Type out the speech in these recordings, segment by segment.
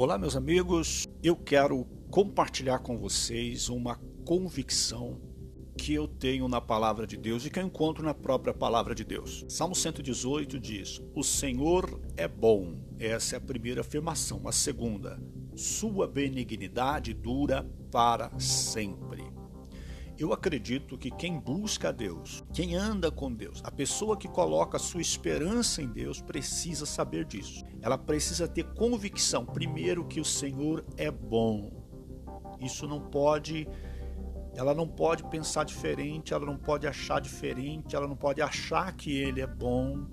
Olá, meus amigos. Eu quero compartilhar com vocês uma convicção que eu tenho na palavra de Deus e que eu encontro na própria palavra de Deus. Salmo 118 diz: O Senhor é bom. Essa é a primeira afirmação. A segunda, sua benignidade dura para sempre. Eu acredito que quem busca a Deus, quem anda com Deus, a pessoa que coloca sua esperança em Deus, precisa saber disso. Ela precisa ter convicção, primeiro, que o Senhor é bom. Isso não pode. Ela não pode pensar diferente, ela não pode achar diferente, ela não pode achar que ele é bom.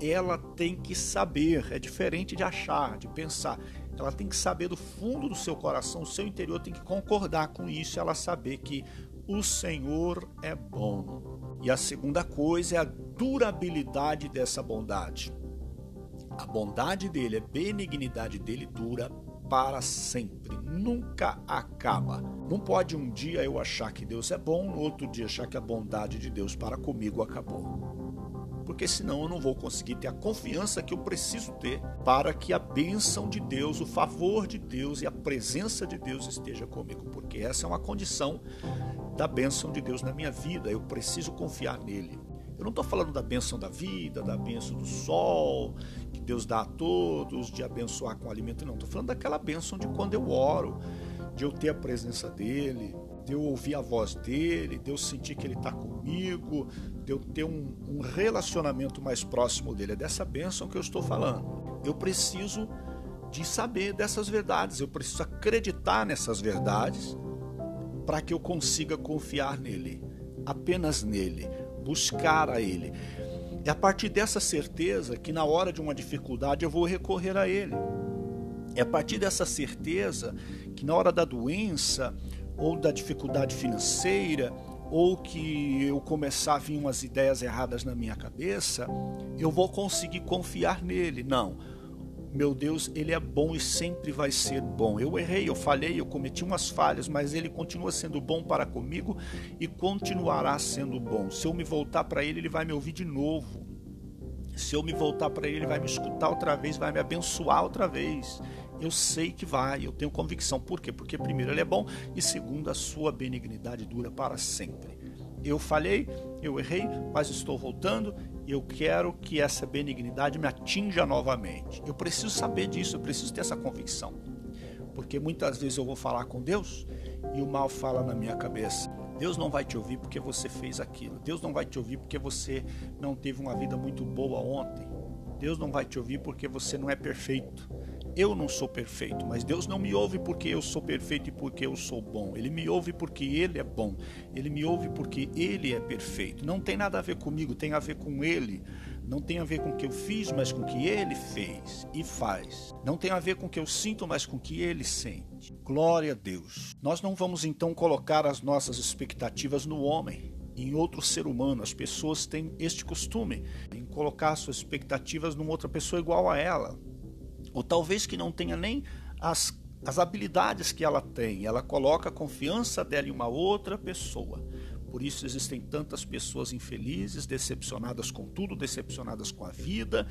Ela tem que saber, é diferente de achar, de pensar. Ela tem que saber do fundo do seu coração, o seu interior tem que concordar com isso, ela saber que o Senhor é bom. E a segunda coisa é a durabilidade dessa bondade. A bondade dele, a benignidade dele dura para sempre, nunca acaba. Não pode um dia eu achar que Deus é bom, no outro dia achar que a bondade de Deus para comigo acabou porque senão eu não vou conseguir ter a confiança que eu preciso ter para que a bênção de Deus, o favor de Deus e a presença de Deus esteja comigo, porque essa é uma condição da bênção de Deus na minha vida, eu preciso confiar nele. Eu não estou falando da bênção da vida, da bênção do sol, que Deus dá a todos, de abençoar com alimento, não. Estou falando daquela bênção de quando eu oro, de eu ter a presença dele, de eu ouvir a voz dele, de eu sentir que ele está comigo, de eu ter um, um relacionamento mais próximo dele. É dessa bênção que eu estou falando. Eu preciso de saber dessas verdades, eu preciso acreditar nessas verdades para que eu consiga confiar nele, apenas nele, buscar a ele. É a partir dessa certeza que na hora de uma dificuldade eu vou recorrer a ele. É a partir dessa certeza que na hora da doença ou da dificuldade financeira, ou que eu começar a vir umas ideias erradas na minha cabeça, eu vou conseguir confiar nele. Não. Meu Deus, ele é bom e sempre vai ser bom. Eu errei, eu falhei, eu cometi umas falhas, mas ele continua sendo bom para comigo e continuará sendo bom. Se eu me voltar para ele, ele vai me ouvir de novo. Se eu me voltar para ele, ele vai me escutar outra vez, vai me abençoar outra vez. Eu sei que vai, eu tenho convicção. Por quê? Porque primeiro ele é bom e segundo a sua benignidade dura para sempre. Eu falhei, eu errei, mas estou voltando eu quero que essa benignidade me atinja novamente. Eu preciso saber disso, eu preciso ter essa convicção. Porque muitas vezes eu vou falar com Deus e o mal fala na minha cabeça. Deus não vai te ouvir porque você fez aquilo. Deus não vai te ouvir porque você não teve uma vida muito boa ontem. Deus não vai te ouvir porque você não é perfeito. Eu não sou perfeito, mas Deus não me ouve porque eu sou perfeito e porque eu sou bom. Ele me ouve porque Ele é bom. Ele me ouve porque Ele é perfeito. Não tem nada a ver comigo, tem a ver com Ele. Não tem a ver com o que eu fiz, mas com o que Ele fez e faz. Não tem a ver com o que eu sinto, mas com o que Ele sente. Glória a Deus. Nós não vamos então colocar as nossas expectativas no homem em outro ser humano. As pessoas têm este costume em colocar suas expectativas numa outra pessoa igual a ela ou talvez que não tenha nem as, as habilidades que ela tem, ela coloca a confiança dela em uma outra pessoa. Por isso existem tantas pessoas infelizes, decepcionadas com tudo, decepcionadas com a vida,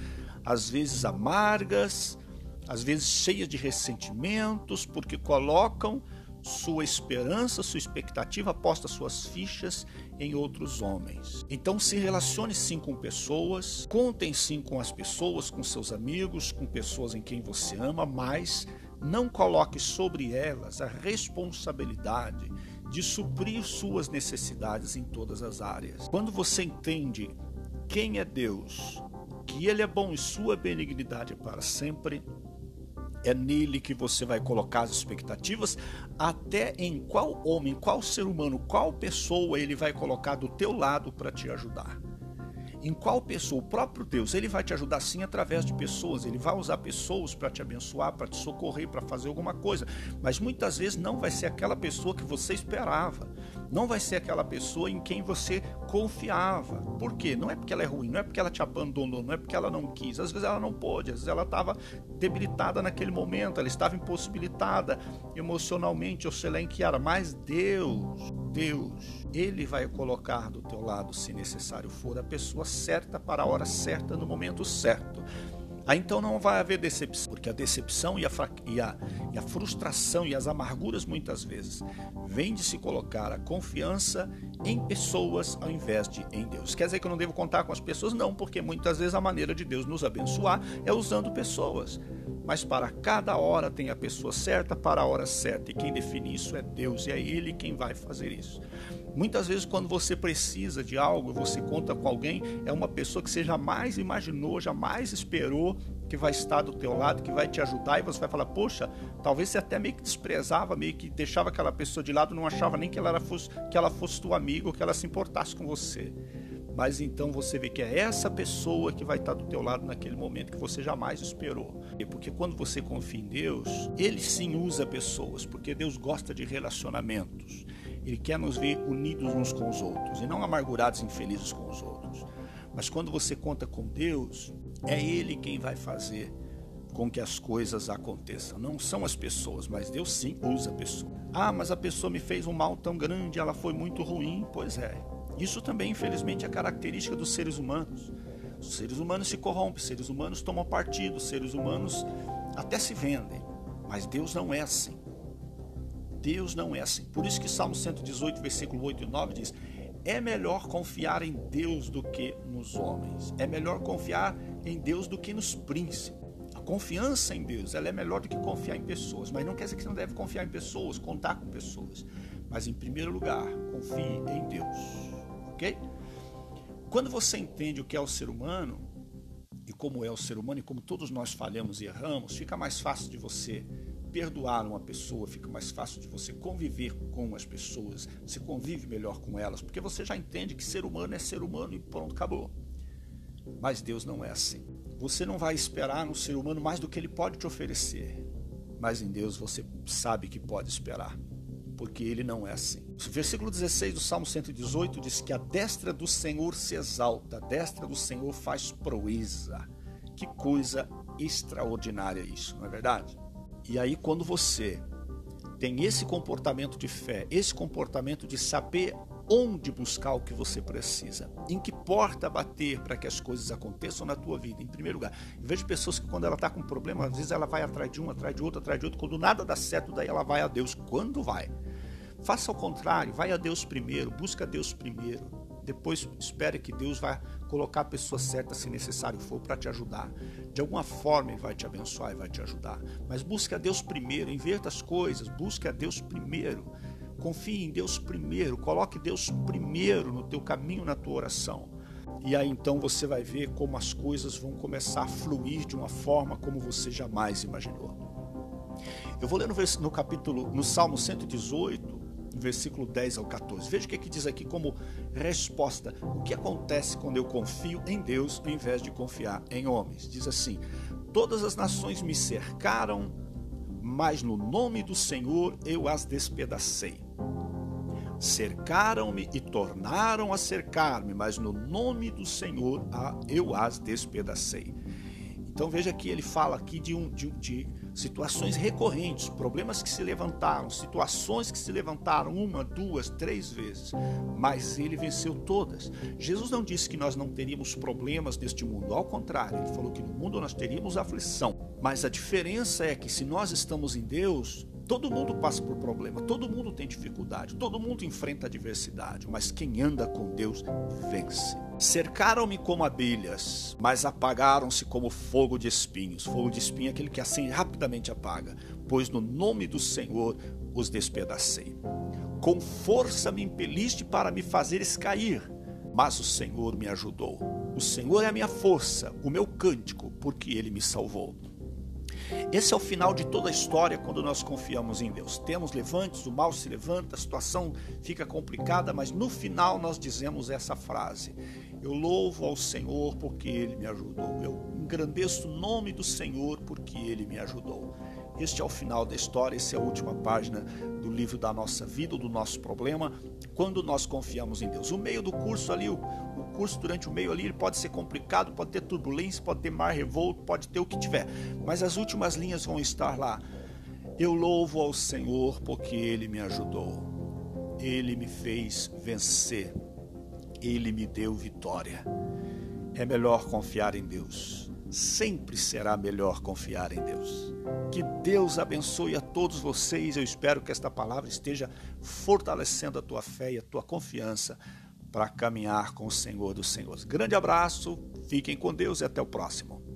às vezes amargas, às vezes cheias de ressentimentos, porque colocam sua esperança, sua expectativa, aposta suas fichas em outros homens. Então se relacione sim com pessoas, contem sim com as pessoas, com seus amigos, com pessoas em quem você ama, mas não coloque sobre elas a responsabilidade de suprir suas necessidades em todas as áreas. Quando você entende quem é Deus, que Ele é bom e sua benignidade é para sempre, é nele que você vai colocar as expectativas, até em qual homem, qual ser humano, qual pessoa ele vai colocar do teu lado para te ajudar. Em qual pessoa, o próprio Deus, ele vai te ajudar sim através de pessoas, ele vai usar pessoas para te abençoar, para te socorrer, para fazer alguma coisa, mas muitas vezes não vai ser aquela pessoa que você esperava, não vai ser aquela pessoa em quem você confiava. Por quê? Não é porque ela é ruim, não é porque ela te abandonou, não é porque ela não quis, às vezes ela não pôde, às vezes ela estava debilitada naquele momento, ela estava impossibilitada emocionalmente, ou sei lá em que era, mas Deus, Deus, ele vai colocar do teu lado, se necessário for, a pessoa certa para a hora certa, no momento certo. Aí então não vai haver decepção, porque a decepção e a, e, a, e a frustração e as amarguras muitas vezes vêm de se colocar a confiança em pessoas ao invés de em Deus. Quer dizer que eu não devo contar com as pessoas? Não, porque muitas vezes a maneira de Deus nos abençoar é usando pessoas. Mas para cada hora tem a pessoa certa para a hora certa, e quem define isso é Deus, e é Ele quem vai fazer isso. Muitas vezes, quando você precisa de algo, você conta com alguém, é uma pessoa que você jamais imaginou, jamais esperou que vai estar do teu lado, que vai te ajudar, e você vai falar, poxa, talvez você até meio que desprezava, meio que deixava aquela pessoa de lado, não achava nem que ela, era, fosse, que ela fosse tua amiga ou que ela se importasse com você. Mas então você vê que é essa pessoa que vai estar do teu lado naquele momento que você jamais esperou. Porque quando você confia em Deus, Ele sim usa pessoas, porque Deus gosta de relacionamentos. Ele quer nos ver unidos uns com os outros e não amargurados e infelizes com os outros. Mas quando você conta com Deus, é Ele quem vai fazer com que as coisas aconteçam. Não são as pessoas, mas Deus sim usa a pessoa. Ah, mas a pessoa me fez um mal tão grande, ela foi muito ruim. Pois é. Isso também, infelizmente, é característica dos seres humanos. Os seres humanos se corrompem, seres humanos tomam partido, seres humanos até se vendem. Mas Deus não é assim. Deus não é assim. Por isso que Salmo 118, versículo 8 e 9 diz: É melhor confiar em Deus do que nos homens. É melhor confiar em Deus do que nos príncipes. A confiança em Deus ela é melhor do que confiar em pessoas. Mas não quer dizer que você não deve confiar em pessoas, contar com pessoas. Mas em primeiro lugar, confie em Deus. Ok? Quando você entende o que é o ser humano, como é o ser humano, e como todos nós falhamos e erramos, fica mais fácil de você perdoar uma pessoa, fica mais fácil de você conviver com as pessoas, você convive melhor com elas, porque você já entende que ser humano é ser humano e pronto, acabou. Mas Deus não é assim. Você não vai esperar no ser humano mais do que ele pode te oferecer, mas em Deus você sabe que pode esperar, porque ele não é assim. O versículo 16 do Salmo 118 diz que a destra do Senhor se exalta, a destra do Senhor faz proeza. Que coisa extraordinária isso, não é verdade? E aí, quando você tem esse comportamento de fé, esse comportamento de saber onde buscar o que você precisa, em que porta bater para que as coisas aconteçam na tua vida, em primeiro lugar. Eu vejo pessoas que quando ela está com um problema, às vezes ela vai atrás de um, atrás de outro, atrás de outro, quando nada dá certo, daí ela vai a Deus. Quando vai? Faça ao contrário, vai a Deus primeiro, busca Deus primeiro. Depois espere que Deus vai colocar a pessoa certa, se necessário for, para te ajudar. De alguma forma Ele vai te abençoar e vai te ajudar. Mas busque a Deus primeiro, inverta as coisas, busque a Deus primeiro. Confie em Deus primeiro, coloque Deus primeiro no teu caminho, na tua oração. E aí então você vai ver como as coisas vão começar a fluir de uma forma como você jamais imaginou. Eu vou ler no, no capítulo, no Salmo 118, versículo 10 ao 14. Veja o que, é que diz aqui como resposta. O que acontece quando eu confio em Deus ao invés de confiar em homens? Diz assim: Todas as nações me cercaram, mas no nome do Senhor eu as despedacei. Cercaram-me e tornaram a cercar-me, mas no nome do Senhor eu as despedacei. Então veja que ele fala aqui de, um, de, de situações recorrentes, problemas que se levantaram, situações que se levantaram uma, duas, três vezes, mas ele venceu todas. Jesus não disse que nós não teríamos problemas neste mundo, ao contrário, ele falou que no mundo nós teríamos aflição. Mas a diferença é que se nós estamos em Deus, Todo mundo passa por problema, todo mundo tem dificuldade, todo mundo enfrenta adversidade, mas quem anda com Deus vence. Cercaram-me como abelhas, mas apagaram-se como fogo de espinhos. Fogo de espinho é aquele que assim rapidamente apaga, pois no nome do Senhor os despedacei. Com força me impeliste para me fazeres cair, mas o Senhor me ajudou. O Senhor é a minha força, o meu cântico, porque ele me salvou. Esse é o final de toda a história quando nós confiamos em Deus. Temos levantes, o mal se levanta, a situação fica complicada, mas no final nós dizemos essa frase: Eu louvo ao Senhor porque ele me ajudou. Eu engrandeço o nome do Senhor porque ele me ajudou. Este é o final da história, essa é a última página do livro da nossa vida, do nosso problema, quando nós confiamos em Deus. O meio do curso ali, o, o durante o meio ali, ele pode ser complicado, pode ter turbulência, pode ter mar revolto, pode ter o que tiver, mas as últimas linhas vão estar lá. Eu louvo ao Senhor porque Ele me ajudou, Ele me fez vencer, Ele me deu vitória. É melhor confiar em Deus sempre será melhor confiar em Deus. Que Deus abençoe a todos vocês. Eu espero que esta palavra esteja fortalecendo a tua fé e a tua confiança para caminhar com o Senhor dos Senhores. Grande abraço, fiquem com Deus e até o próximo.